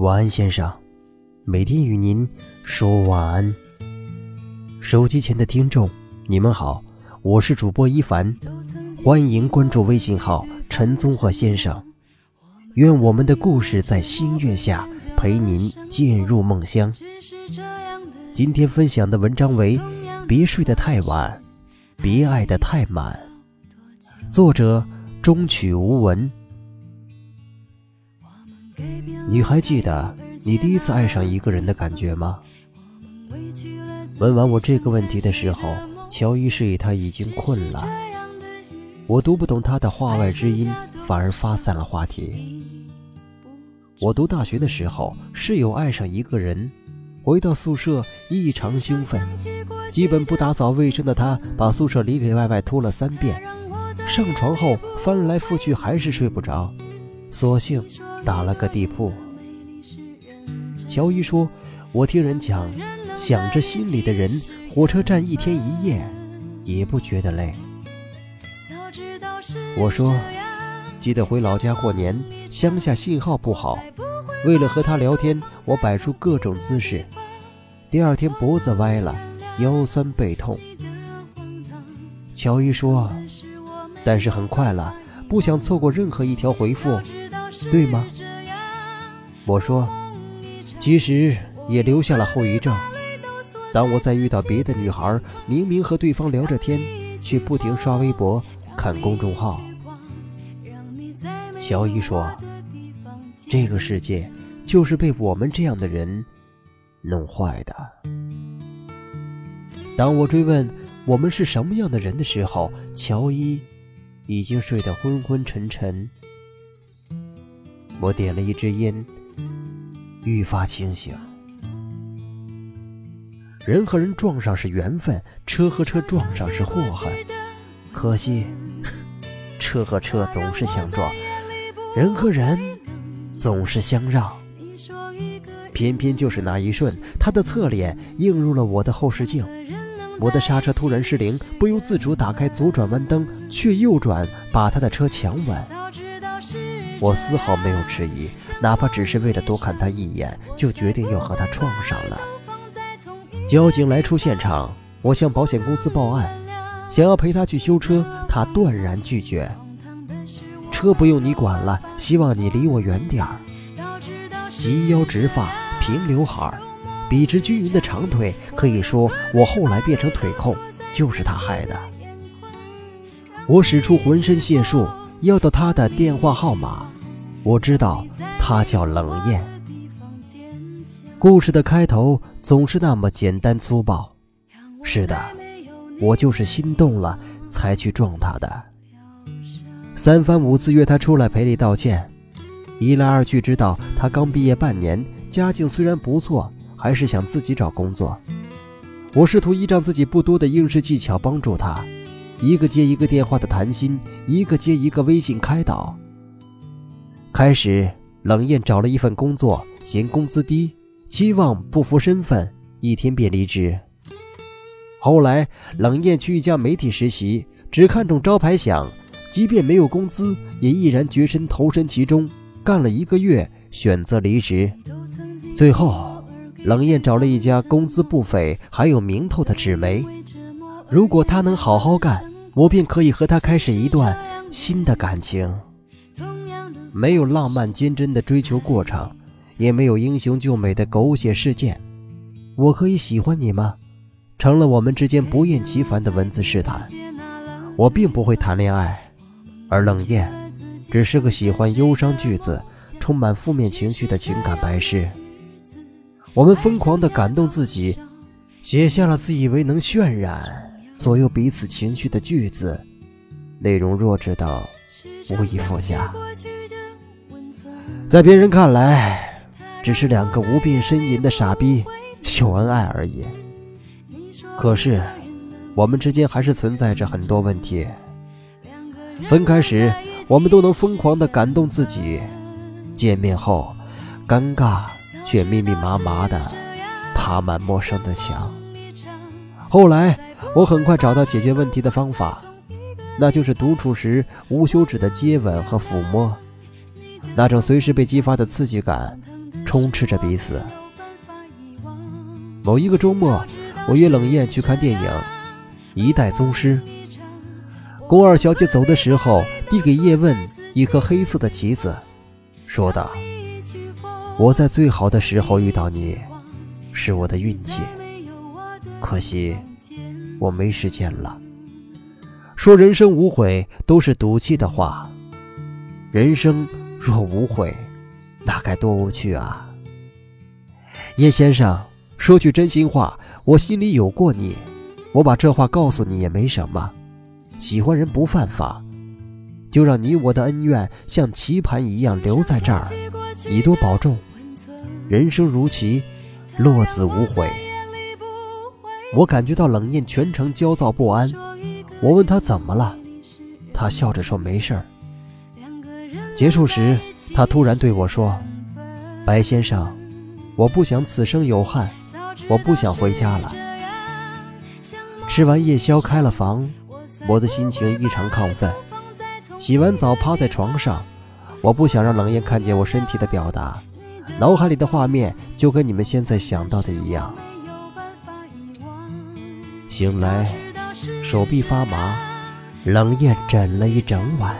晚安，先生。每天与您说晚安。手机前的听众，你们好，我是主播一凡，欢迎关注微信号陈宗鹤先生。愿我们的故事在星月下陪您渐入梦乡。今天分享的文章为《别睡得太晚，别爱得太满》，作者中曲无闻。你还记得你第一次爱上一个人的感觉吗？问完我这个问题的时候，乔伊示意他已经困了。我读不懂他的话外之音，反而发散了话题。我读大学的时候，室友爱上一个人，回到宿舍异常兴奋，基本不打扫卫生的他，把宿舍里里外外拖了三遍。上床后翻来覆去还是睡不着，索性。打了个地铺。乔伊说：“我听人讲，想着心里的人，火车站一天一夜也不觉得累。”我说：“记得回老家过年，乡下信号不好，为了和他聊天，我摆出各种姿势。第二天脖子歪了，腰酸背痛。”乔伊说：“但是很快了，不想错过任何一条回复。”对吗？我说，其实也留下了后遗症。当我再遇到别的女孩，明明和对方聊着天，却不停刷微博、看公众号。乔伊说：“这个世界就是被我们这样的人弄坏的。”当我追问我们是什么样的人的时候，乔伊已经睡得昏昏沉沉。我点了一支烟，愈发清醒。人和人撞上是缘分，车和车撞上是祸害。可惜，车和车总是相撞，人和人总是相让。偏偏就是那一瞬，他的侧脸映入了我的后视镜。我的刹车突然失灵，不由自主打开左转弯灯，却右转把他的车抢稳。我丝毫没有迟疑，哪怕只是为了多看他一眼，就决定要和他撞上了。交警来出现场，我向保险公司报案，想要陪他去修车，他断然拒绝。车不用你管了，希望你离我远点儿。及腰直发，平刘海，笔直均匀的长腿，可以说我后来变成腿控，就是他害的。我使出浑身解数。要到他的电话号码，我知道他叫冷艳。故事的开头总是那么简单粗暴。是的，我就是心动了才去撞他的。三番五次约他出来赔礼道歉，一来二去知道他刚毕业半年，家境虽然不错，还是想自己找工作。我试图依仗自己不多的应试技巧帮助他。一个接一个电话的谈心，一个接一个微信开导。开始，冷艳找了一份工作，嫌工资低，期望不符身份，一天便离职。后来，冷艳去一家媒体实习，只看重招牌响，即便没有工资，也毅然决身投身其中。干了一个月，选择离职。最后，冷艳找了一家工资不菲还有名头的纸媒。如果他能好好干。我便可以和他开始一段新的感情，没有浪漫坚贞的追求过程，也没有英雄救美的狗血事件。我可以喜欢你吗？成了我们之间不厌其烦的文字试探。我并不会谈恋爱，而冷艳只是个喜欢忧伤句子、充满负面情绪的情感白痴。我们疯狂地感动自己，写下了自以为能渲染。左右彼此情绪的句子，内容弱智到无以复加，在别人看来，只是两个无病呻吟的傻逼秀恩爱而已。可是，我们之间还是存在着很多问题。分开时，我们都能疯狂地感动自己；见面后，尴尬却密密麻麻地爬满陌生的墙。后来。我很快找到解决问题的方法，那就是独处时无休止的接吻和抚摸，那种随时被激发的刺激感，充斥着彼此。某一个周末，我约冷艳去看电影《一代宗师》。宫二小姐走的时候，递给叶问一颗黑色的棋子，说道：“我在最好的时候遇到你，是我的运气。可惜我没时间了。说人生无悔都是赌气的话，人生若无悔，那该多无趣啊！叶先生。”说句真心话，我心里有过你，我把这话告诉你也没什么。喜欢人不犯法，就让你我的恩怨像棋盘一样留在这儿，以多保重。人生如棋，落子无悔。我感觉到冷艳全程焦躁不安，我问他怎么了，他笑着说没事儿。结束时，他突然对我说：“白先生，我不想此生有憾。”我不想回家了。吃完夜宵，开了房，我的心情异常亢奋。洗完澡，趴在床上，我不想让冷艳看见我身体的表达，脑海里的画面就跟你们现在想到的一样。醒来，手臂发麻，冷艳枕了一整晚。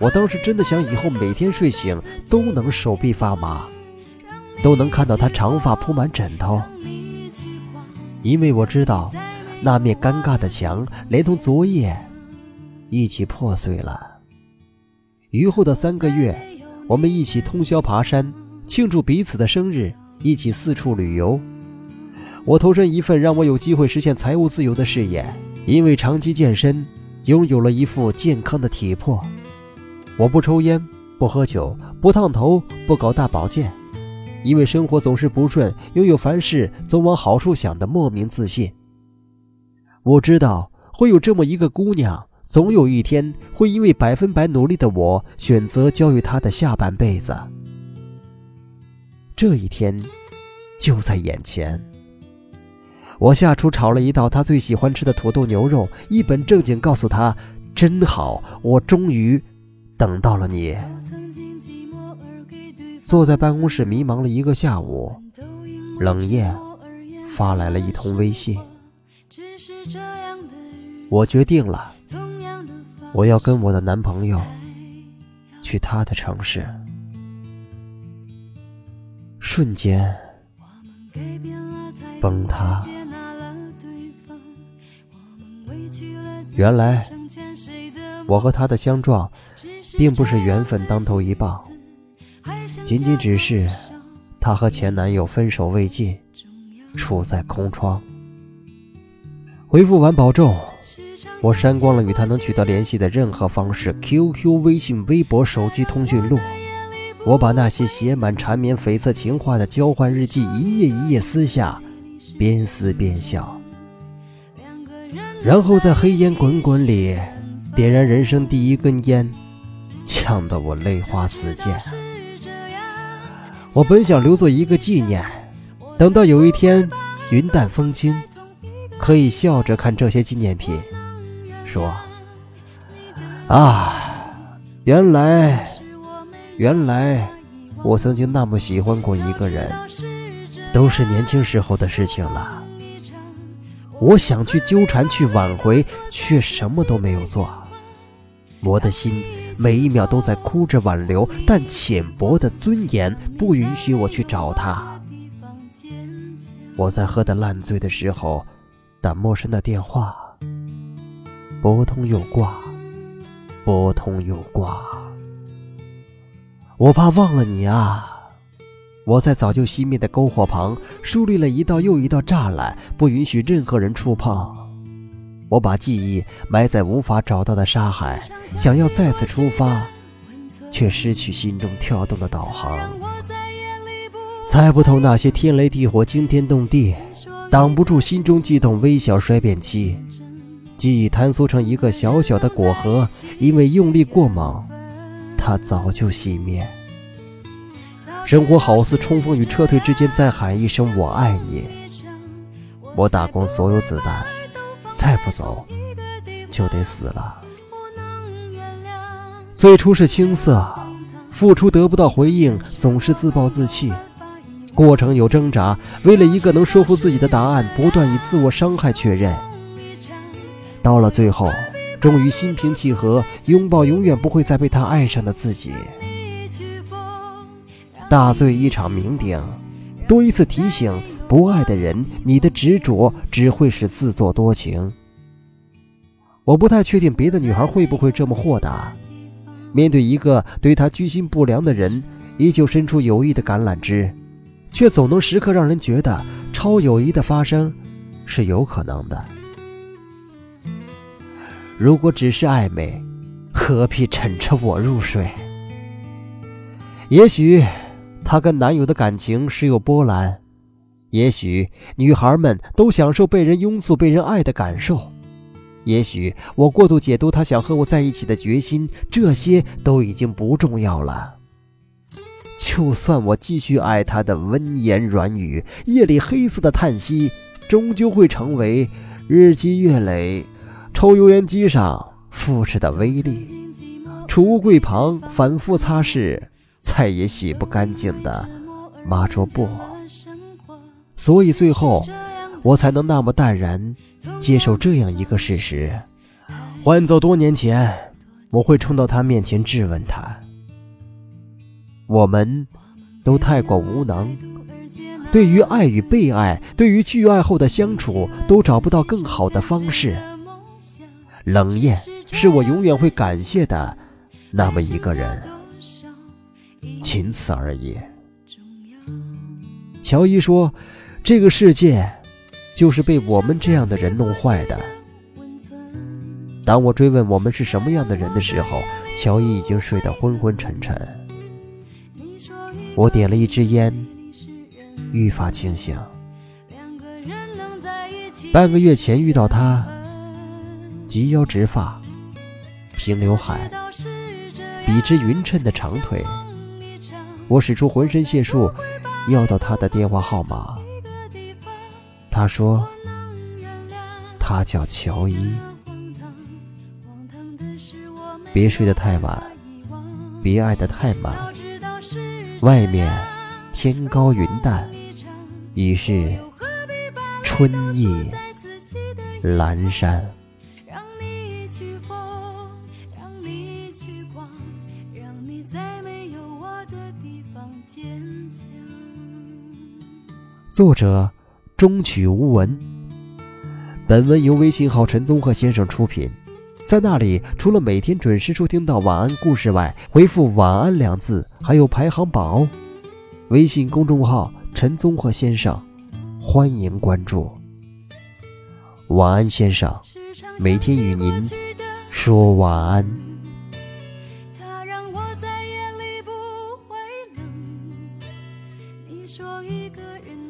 我当时真的想，以后每天睡醒都能手臂发麻。都能看到他长发铺满枕头，因为我知道，那面尴尬的墙连同昨夜一起破碎了。余后的三个月，我们一起通宵爬山，庆祝彼此的生日，一起四处旅游。我投身一份让我有机会实现财务自由的事业，因为长期健身，拥有了一副健康的体魄。我不抽烟，不喝酒，不烫头，不搞大保健。因为生活总是不顺，拥有凡事总往好处想的莫名自信。我知道会有这么一个姑娘，总有一天会因为百分百努力的我选择教育她的下半辈子。这一天就在眼前。我下厨炒了一道他最喜欢吃的土豆牛肉，一本正经告诉他：“真好，我终于等到了你。”坐在办公室迷茫了一个下午，冷艳发来了一通微信。我决定了，我要跟我的男朋友去他的城市。瞬间崩塌。原来我和他的相撞，并不是缘分当头一棒。仅仅只是，她和前男友分手未尽，处在空窗。回复完保重，我删光了与他能取得联系的任何方式，QQ、微信、微博、手机通讯录。我把那些写满缠绵悱恻情话的交换日记一页一页撕下，边撕边笑。然后在黑烟滚滚里，点燃人生第一根烟，呛得我泪花四溅。我本想留作一个纪念，等到有一天云淡风轻，可以笑着看这些纪念品，说：“啊，原来，原来我曾经那么喜欢过一个人，都是年轻时候的事情了。我想去纠缠，去挽回，却什么都没有做。我的心。”每一秒都在哭着挽留，但浅薄的尊严不允许我去找他。我在喝得烂醉的时候，打陌生的电话，拨通又挂，拨通又挂。我怕忘了你啊！我在早就熄灭的篝火旁树立了一道又一道栅栏，不允许任何人触碰。我把记忆埋在无法找到的沙海，想要再次出发，却失去心中跳动的导航。猜不透那些天雷地火、惊天动地，挡不住心中悸动微小衰变期。记忆坍缩成一个小小的果核，因为用力过猛，它早就熄灭。生活好似冲锋与撤退之间，再喊一声“我爱你”。我打光所有子弹。再不走，就得死了。最初是青涩，付出得不到回应，总是自暴自弃。过程有挣扎，为了一个能说服自己的答案，不断以自我伤害确认。到了最后，终于心平气和，拥抱永远不会再被他爱上的自己。大醉一场酩酊，多一次提醒：不爱的人，你的执着只会是自作多情。我不太确定别的女孩会不会这么豁达，面对一个对她居心不良的人，依旧伸出友谊的橄榄枝，却总能时刻让人觉得超友谊的发生是有可能的。如果只是暧昧，何必枕着我入睡？也许。她跟男友的感情时有波澜，也许女孩们都享受被人拥簇、被人爱的感受，也许我过度解读她想和我在一起的决心，这些都已经不重要了。就算我继续爱她的温言软语，夜里黑色的叹息，终究会成为日积月累、抽油烟机上复制的微粒，储物柜旁反复擦拭。再也洗不干净的抹桌布，所以最后我才能那么淡然接受这样一个事实：换做多年前，我会冲到他面前质问他。我们都太过无能，对于爱与被爱，对于拒爱后的相处，都找不到更好的方式。冷艳是我永远会感谢的那么一个人。仅此而已。乔伊说：“这个世界就是被我们这样的人弄坏的。”当我追问我们是什么样的人的时候，乔伊已经睡得昏昏沉沉。我点了一支烟，愈发清醒。半个月前遇到他，及腰直发，平刘海，笔直匀称的长腿。我使出浑身解数，要到他的电话号码。他说：“他叫乔伊。”别睡得太晚，别爱得太满。外面天高云淡，已是春意阑珊。作者：中曲无闻。本文由微信号陈宗鹤先生出品。在那里，除了每天准时收听到晚安故事外，回复“晚安”两字还有排行榜哦。微信公众号陈宗鹤先生，欢迎关注。晚安，先生，每天与您说晚安。说一个人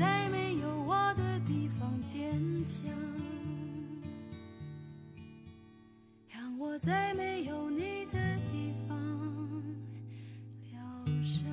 在没有我的地方坚强让我在没有你的地方疗伤。